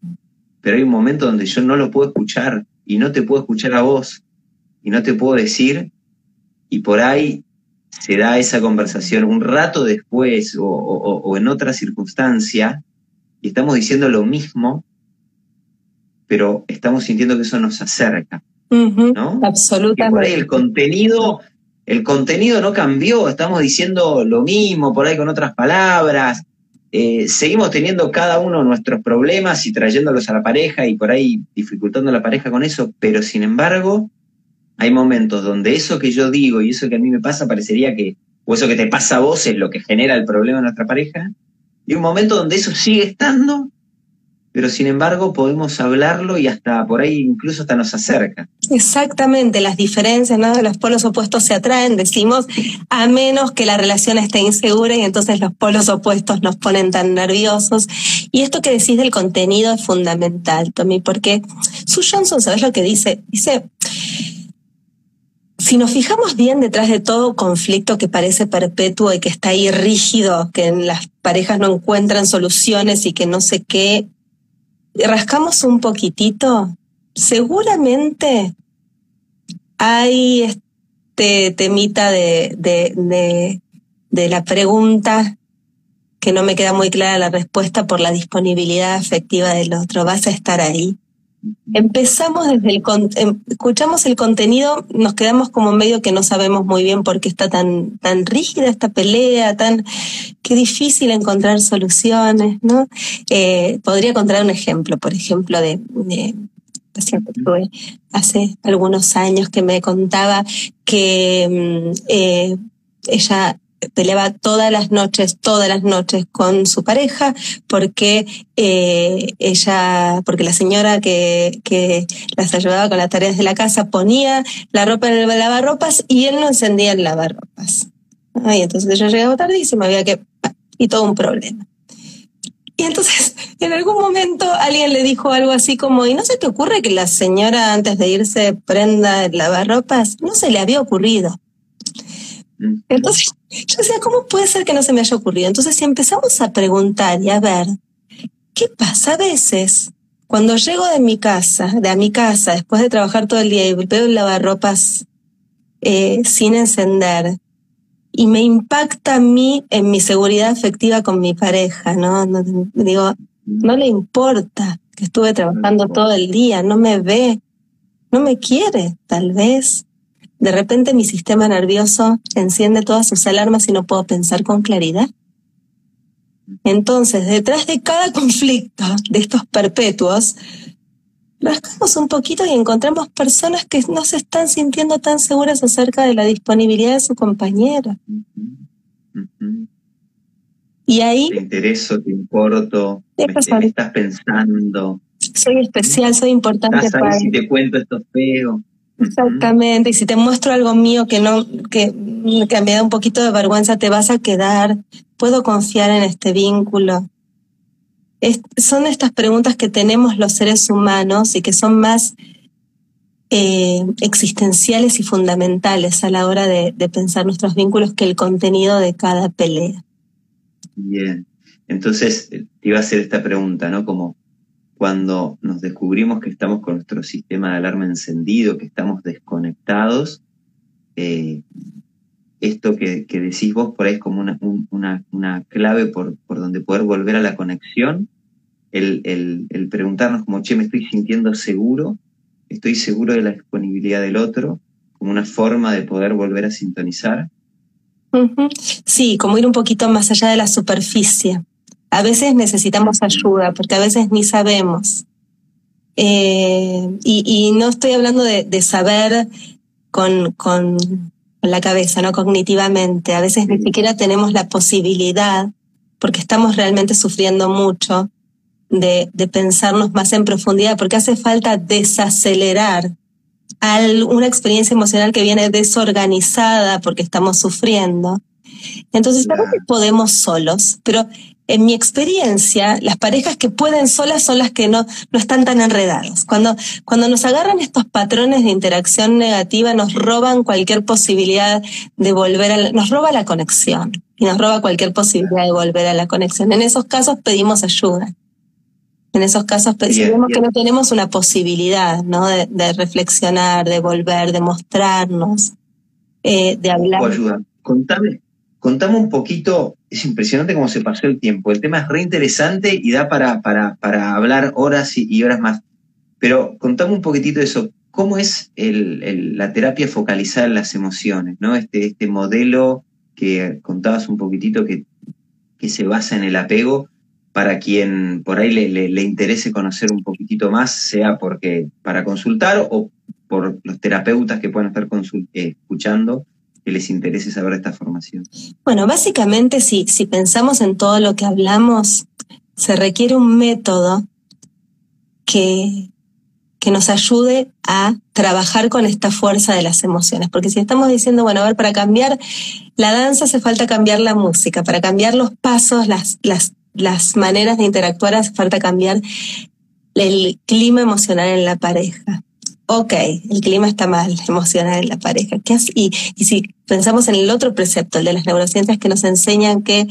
pero hay un momento donde yo no lo puedo escuchar y no te puedo escuchar a vos y no te puedo decir y por ahí se da esa conversación un rato después o, o, o en otra circunstancia y estamos diciendo lo mismo, pero estamos sintiendo que eso nos acerca. ¿no? Absolutamente. por ahí el contenido el contenido no cambió, estamos diciendo lo mismo, por ahí con otras palabras, eh, seguimos teniendo cada uno nuestros problemas y trayéndolos a la pareja y por ahí dificultando a la pareja con eso, pero sin embargo, hay momentos donde eso que yo digo y eso que a mí me pasa parecería que, o eso que te pasa a vos es lo que genera el problema en nuestra pareja, y un momento donde eso sigue estando pero sin embargo podemos hablarlo y hasta por ahí incluso hasta nos acerca. Exactamente, las diferencias, ¿no? Los polos opuestos se atraen, decimos, a menos que la relación esté insegura y entonces los polos opuestos nos ponen tan nerviosos. Y esto que decís del contenido es fundamental, Tommy, porque Sue Johnson, ¿sabes lo que dice? Dice, si nos fijamos bien detrás de todo conflicto que parece perpetuo y que está ahí rígido, que en las parejas no encuentran soluciones y que no sé qué, rascamos un poquitito, seguramente hay este temita de, de, de, la pregunta que no me queda muy clara la respuesta por la disponibilidad afectiva del otro. ¿Vas a estar ahí? Empezamos desde el, em, escuchamos el contenido, nos quedamos como medio que no sabemos muy bien por qué está tan, tan rígida esta pelea, tan, qué difícil encontrar soluciones, ¿no? Eh, podría contar un ejemplo, por ejemplo, de, de hace algunos años que me contaba que mm, eh, ella peleaba todas las noches, todas las noches con su pareja, porque eh, ella, porque la señora que, que las ayudaba con las tareas de la casa ponía la ropa en el lavarropas y él no encendía el lavarropas. Y entonces ella llegaba tardísima, había que, y todo un problema. Y entonces, en algún momento alguien le dijo algo así como, ¿y no se te ocurre que la señora antes de irse prenda el lavarropas? No se le había ocurrido. Entonces, yo decía, ¿cómo puede ser que no se me haya ocurrido? Entonces, si empezamos a preguntar y a ver, ¿qué pasa a veces? Cuando llego de mi casa, de a mi casa, después de trabajar todo el día y veo el lavarropas eh, sin encender, y me impacta a mí en mi seguridad afectiva con mi pareja, ¿no? no digo, no le importa que estuve trabajando todo el día, no me ve, no me quiere, tal vez. De repente mi sistema nervioso enciende todas sus alarmas y no puedo pensar con claridad. Entonces, detrás de cada conflicto de estos perpetuos, rascamos un poquito y encontramos personas que no se están sintiendo tan seguras acerca de la disponibilidad de su compañero. Y ahí... Te intereso, te importo, me, estás pensando. Soy especial, soy importante para... Si te cuento esto feo. Exactamente, y si te muestro algo mío que no, que, que me da un poquito de vergüenza, te vas a quedar. Puedo confiar en este vínculo. son estas preguntas que tenemos los seres humanos y que son más eh, existenciales y fundamentales a la hora de, de pensar nuestros vínculos que el contenido de cada pelea. Bien, entonces te iba a hacer esta pregunta, ¿no? Como cuando nos descubrimos que estamos con nuestro sistema de alarma encendido, que estamos desconectados, eh, esto que, decís vos por ahí es como una, una, clave por, por, donde poder volver a la conexión, el, el, preguntarnos como, che, me estoy sintiendo seguro, estoy seguro de la disponibilidad del otro, como una forma de poder volver a sintonizar. Sí, como ir un poquito más allá de la superficie. A veces necesitamos ayuda porque a veces ni sabemos. Eh, y, no estoy hablando de, de saber con, con la cabeza, no cognitivamente. A veces ni siquiera tenemos la posibilidad, porque estamos realmente sufriendo mucho, de, de pensarnos más en profundidad, porque hace falta desacelerar una experiencia emocional que viene desorganizada porque estamos sufriendo. Entonces, a veces podemos solos, pero en mi experiencia, las parejas que pueden solas son las que no, no están tan enredadas. Cuando, cuando nos agarran estos patrones de interacción negativa, nos roban cualquier posibilidad de volver a nos roba la conexión y nos roba cualquier posibilidad de volver a la conexión. En esos casos pedimos ayuda. En esos casos pedimos que no tenemos una posibilidad, ¿no? De, reflexionar, de volver, de mostrarnos, eh, de hablar. ayuda. Contame, contame un poquito es impresionante cómo se pasó el tiempo. El tema es re interesante y da para, para, para hablar horas y, horas más. Pero contame un poquitito de eso. ¿Cómo es el, la terapia focalizada en las emociones? ¿no? Este, este modelo que contabas un poquitito que, que se basa en el apego para quien por ahí le, le, interese conocer un poquitito más, sea porque para consultar o por los terapeutas que puedan estar eh, escuchando les interese saber esta formación? Bueno, básicamente si, si pensamos en todo lo que hablamos, se requiere un método que, que nos ayude a trabajar con esta fuerza de las emociones. Porque si estamos diciendo, bueno, a ver, para cambiar la danza hace falta cambiar la música, para cambiar los pasos, las, las, las maneras de interactuar hace falta cambiar el clima emocional en la pareja ok, el clima está mal emocional en la pareja. ¿Qué y, y si pensamos en el otro precepto, el de las neurociencias que nos enseñan que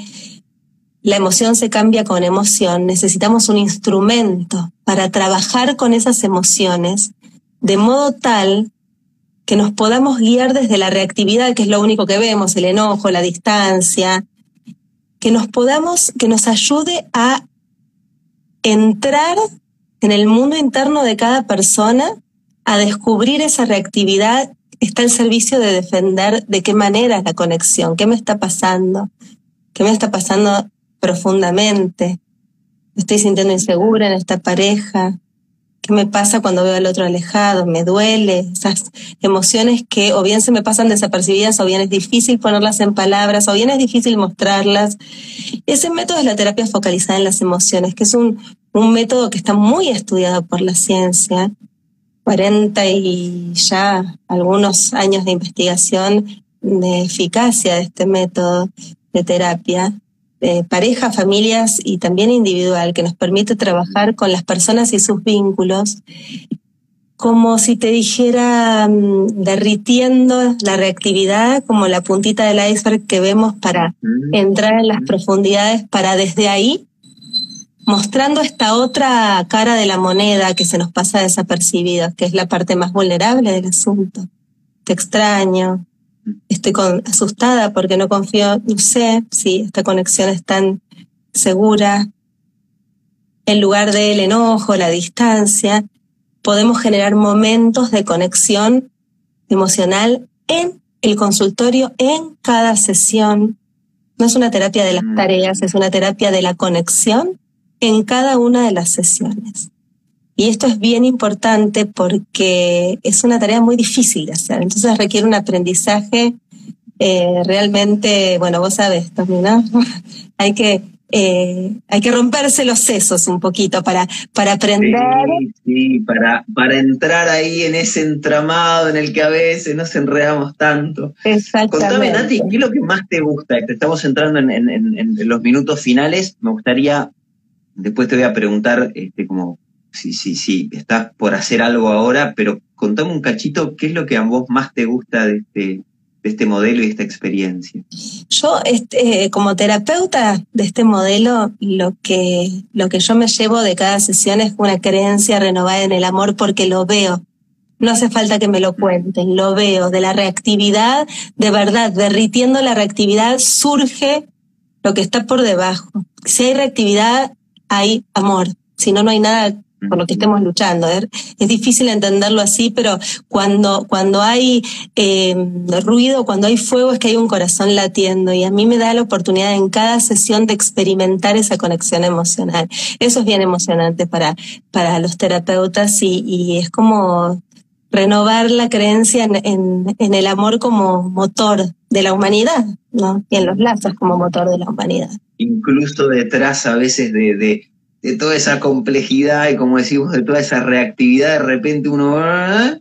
la emoción se cambia con emoción, necesitamos un instrumento para trabajar con esas emociones de modo tal que nos podamos guiar desde la reactividad, que es lo único que vemos, el enojo, la distancia, que nos podamos, que nos ayude a entrar en el mundo interno de cada persona a descubrir esa reactividad está el servicio de defender de qué manera es la conexión, qué me está pasando, qué me está pasando profundamente. estoy sintiendo insegura en esta pareja. ¿Qué me pasa cuando veo al otro alejado? ¿Me duele? Esas emociones que o bien se me pasan desapercibidas o bien es difícil ponerlas en palabras o bien es difícil mostrarlas. Ese método es la terapia focalizada en las emociones, que es un, un método que está muy estudiado por la ciencia 40 y ya algunos años de investigación de eficacia de este método de terapia, de pareja, familias y también individual, que nos permite trabajar con las personas y sus vínculos, como si te dijera mm, derritiendo la reactividad, como la puntita del iceberg que vemos para entrar en las profundidades, para desde ahí mostrando esta otra cara de la moneda que se nos pasa desapercibida, que es la parte más vulnerable del asunto. Te extraño, estoy asustada porque no confío, no sé si esta conexión es tan segura. En lugar del enojo, la distancia, podemos generar momentos de conexión emocional en el consultorio, en cada sesión. No es una terapia de las mm. tareas, es una terapia de la conexión en cada una de las sesiones. Y esto es bien importante porque es una tarea muy difícil de hacer, entonces requiere un aprendizaje eh, realmente, bueno, vos sabés, también, ¿no? hay que eh, hay que romperse los sesos un poquito para, para aprender. Sí, para, para entrar ahí en ese entramado en el que a veces nos enredamos tanto. Exactamente. Contame, Nati, ¿qué es lo que más te gusta? Te estamos entrando en, en, en los minutos finales. Me gustaría Después te voy a preguntar, este, como, si, si, si estás por hacer algo ahora, pero contame un cachito, ¿qué es lo que a vos más te gusta de este, de este modelo y esta experiencia? Yo, este, como terapeuta de este modelo, lo que, lo que yo me llevo de cada sesión es una creencia renovada en el amor porque lo veo. no hace falta que me lo cuenten, lo veo, de la reactividad, de verdad, derritiendo la reactividad surge lo que está por debajo. Si hay reactividad, hay amor, si no, no hay nada por lo que estemos luchando. Es difícil entenderlo así, pero cuando, cuando hay eh, ruido, cuando hay fuego, es que hay un corazón latiendo y a mí me da la oportunidad en cada sesión de experimentar esa conexión emocional. Eso es bien emocionante para, para los terapeutas y, y es como renovar la creencia en, en, el amor como motor de la humanidad, ¿no? Y en los lazos como motor de la humanidad. Incluso detrás a veces de, de de toda esa complejidad y como decimos, de toda esa reactividad, de repente uno va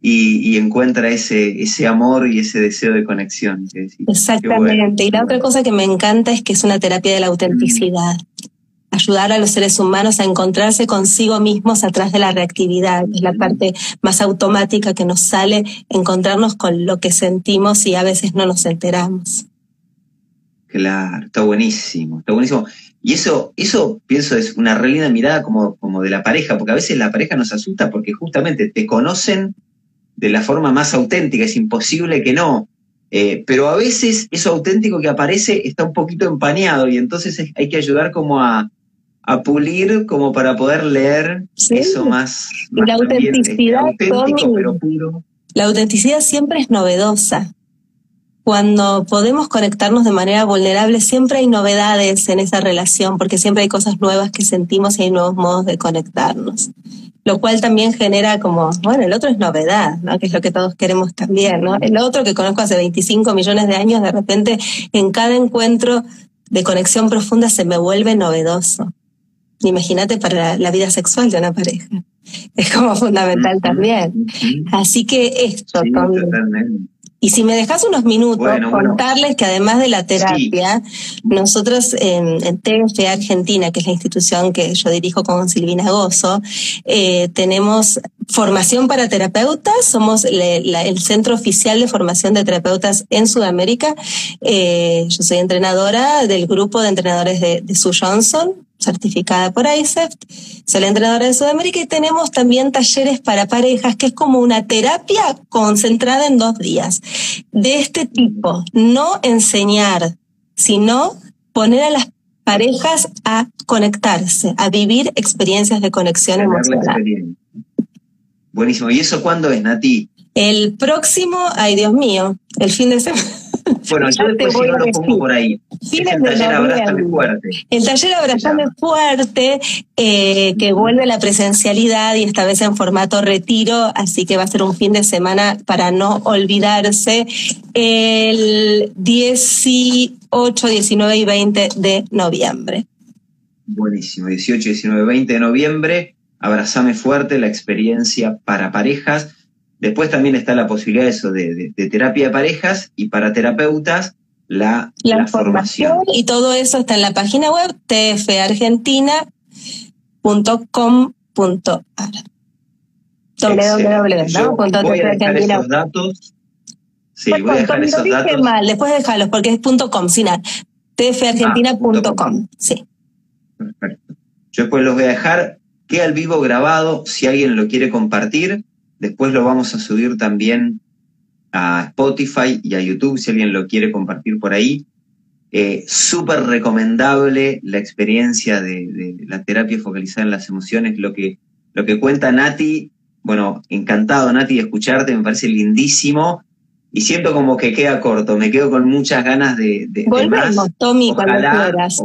y, encuentra ese, ese amor y ese deseo de conexión. Exactamente. Y la otra cosa que me encanta es que es una terapia de la autenticidad. Ayudar a los seres humanos a encontrarse consigo mismos atrás de la reactividad, es la parte más automática que nos sale, encontrarnos con lo que sentimos y a veces no nos enteramos. Claro, está buenísimo, está buenísimo. Y eso, eso pienso es una realidad mirada como, como de la pareja, porque a veces la pareja nos asusta porque justamente te conocen de la forma más auténtica, es imposible que no. Eh, pero a veces eso auténtico que aparece está un poquito empañado y entonces hay que ayudar como a, a pulir como para poder leer eso más. la autenticidad, La autenticidad siempre es novedosa cuando podemos conectarnos de manera vulnerable, siempre hay novedades en esa relación, porque siempre hay cosas nuevas que sentimos y hay nuevos modos de conectarnos. Lo cual también genera como, bueno, el otro es novedad, ¿no? Que es lo que todos queremos también, ¿no? El otro que conozco hace 25 millones de años, de repente en cada encuentro de conexión profunda se me vuelve novedoso. Imagínate para la vida sexual de una pareja. Es como fundamental también. Así que esto, también. Y si me dejas unos minutos, contarles que además de la terapia, nosotros en, en TFE Argentina, que es la institución que yo dirijo con Silvina Gozo, eh, tenemos formación para terapeutas, somos el centro oficial de formación de terapeutas en Sudamérica. Eh, yo soy entrenadora del grupo de entrenadores de, de Sue Johnson, certificada por ICEF, soy la entrenadora de Sudamérica y tenemos también talleres para parejas, que es como una terapia concentrada en dos días. De este tipo, no enseñar, sino poner a las parejas a conectarse, a vivir experiencias de conexión emocional. Buenísimo. ¿Y eso cuándo es, Nati? El próximo, ay Dios mío, el fin de semana. Bueno, yo después si no lo pongo por ahí. el taller Abrázame Fuerte. El taller Abrázame Fuerte, eh, que vuelve a la presencialidad y esta vez en formato retiro, así que va a ser un fin de semana para no olvidarse, el 18, 19 y 20 de noviembre. Buenísimo, 18, 19, 20 de noviembre, Abrazame Fuerte, la experiencia para parejas Después también está la posibilidad de eso de, terapia de parejas y para terapeutas la, la, formación. Y todo eso está en la página web tfargentina.com.ar. www.tfargentina. esos datos. Sí, voy a dejar esos datos. mal, después dejarlos porque es .com, sin nada. tfargentina.com, ah, sí. Perfecto. Yo después los voy a dejar. Queda al vivo grabado si alguien lo quiere compartir Después lo vamos a subir también a Spotify y a YouTube si alguien lo quiere compartir por ahí. Eh, Súper recomendable la experiencia de, la terapia focalizada en las emociones, lo que, lo que cuenta Nati. Bueno, encantado Nati de escucharte, me parece lindísimo. Y siento como que queda corto, me quedo con muchas ganas de, de, Volvemos, Tommy, cuando quieras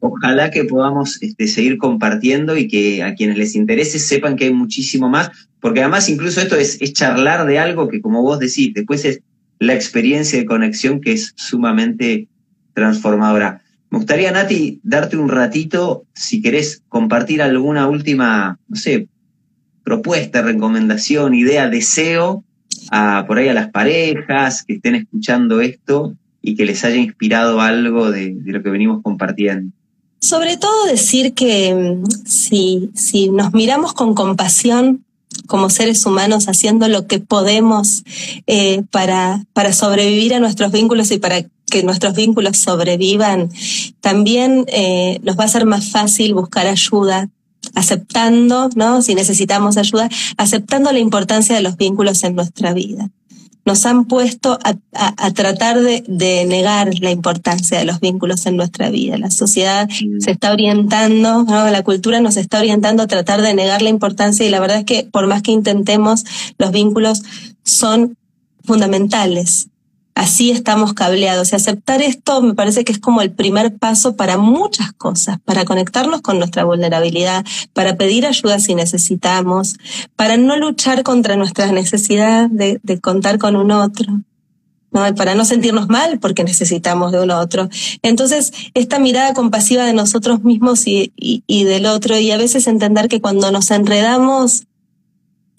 ojalá que podamos este, seguir compartiendo y que a quienes les interese sepan que hay muchísimo más, porque además incluso esto es, charlar de algo que como vos decís, después es la experiencia de conexión que es sumamente transformadora. Me gustaría, Nati, darte un ratito, si querés compartir alguna última, no sé, propuesta, recomendación, idea, deseo, a, por ahí a las parejas que estén escuchando esto y que les haya inspirado algo de lo que venimos compartiendo. Sobre todo decir que mm, si, si nos miramos con compasión como seres humanos haciendo lo que podemos eh, para, para sobrevivir a nuestros vínculos y para que nuestros vínculos sobrevivan, también eh, nos va a ser más fácil buscar ayuda aceptando, ¿no? Si necesitamos ayuda, aceptando la importancia de los vínculos en nuestra vida. Nos han puesto a, tratar de, negar la importancia de los vínculos en nuestra vida. La sociedad mm. se está orientando, la cultura nos está orientando a tratar de negar la importancia y la verdad es que por más que intentemos, los vínculos son fundamentales así estamos cableados. Y aceptar esto me parece que es como el primer paso para muchas cosas, para conectarnos con nuestra vulnerabilidad, para pedir ayuda si necesitamos, para no luchar contra nuestra necesidad de, contar con un otro. ¿no? para no sentirnos mal porque necesitamos de un otro. Entonces, esta mirada compasiva de nosotros mismos y del otro, y a veces entender que cuando nos enredamos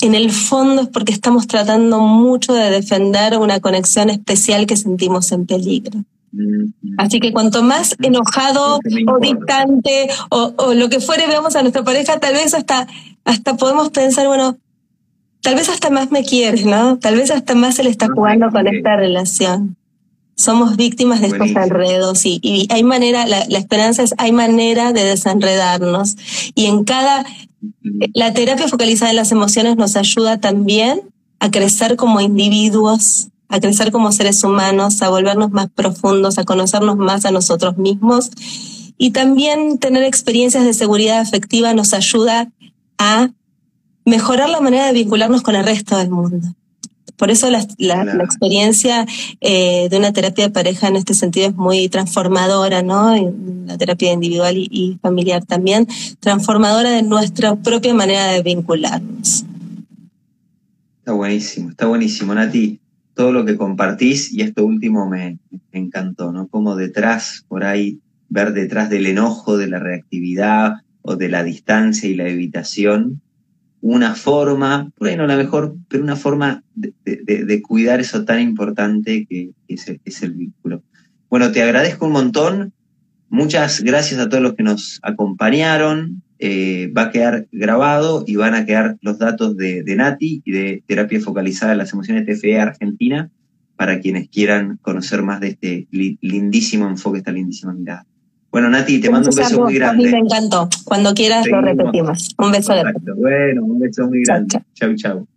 en el fondo es porque estamos tratando mucho de defender una conexión especial que sentimos en peligro. Así que cuanto más enojado o distante o, lo que fuere veamos a nuestra pareja, tal vez hasta, hasta podemos pensar, bueno, tal vez hasta más me quiere, ¿no? Tal vez hasta más se le está jugando con esta relación. Somos víctimas de estos enredos y, y, hay manera, la, la esperanza es, hay manera de desenredarnos. Y en cada la terapia focalizada en las emociones nos ayuda también a crecer como individuos, a crecer como seres humanos, a volvernos más profundos, a conocernos más a nosotros mismos. Y también tener experiencias de seguridad afectiva nos ayuda a mejorar la manera de vincularnos con el resto del mundo. Por eso la, experiencia eh, de una terapia de pareja en este sentido es muy transformadora, ¿no? La terapia individual y, familiar también, transformadora de nuestra propia manera de vincularnos. Está buenísimo, está buenísimo, Nati. Todo lo que compartís y esto último me, me encantó, ¿no? Como detrás, por ahí, ver detrás del enojo, de la reactividad o de la distancia y la evitación, una forma, por ahí no la mejor, pero una forma de, cuidar eso tan importante que, es, el, vínculo. Bueno, te agradezco un montón. Muchas gracias a todos los que nos acompañaron. Eh, va a quedar grabado y van a quedar los datos de, de Nati y de Terapia Focalizada en las Emociones TFE Argentina para quienes quieran conocer más de este lindísimo enfoque, esta lindísima mirada. Bueno, Nati, te mando un beso muy grande. A mí me encantó. Cuando quieras lo repetimos. Un beso de Bueno, un beso muy grande. Chau, chau.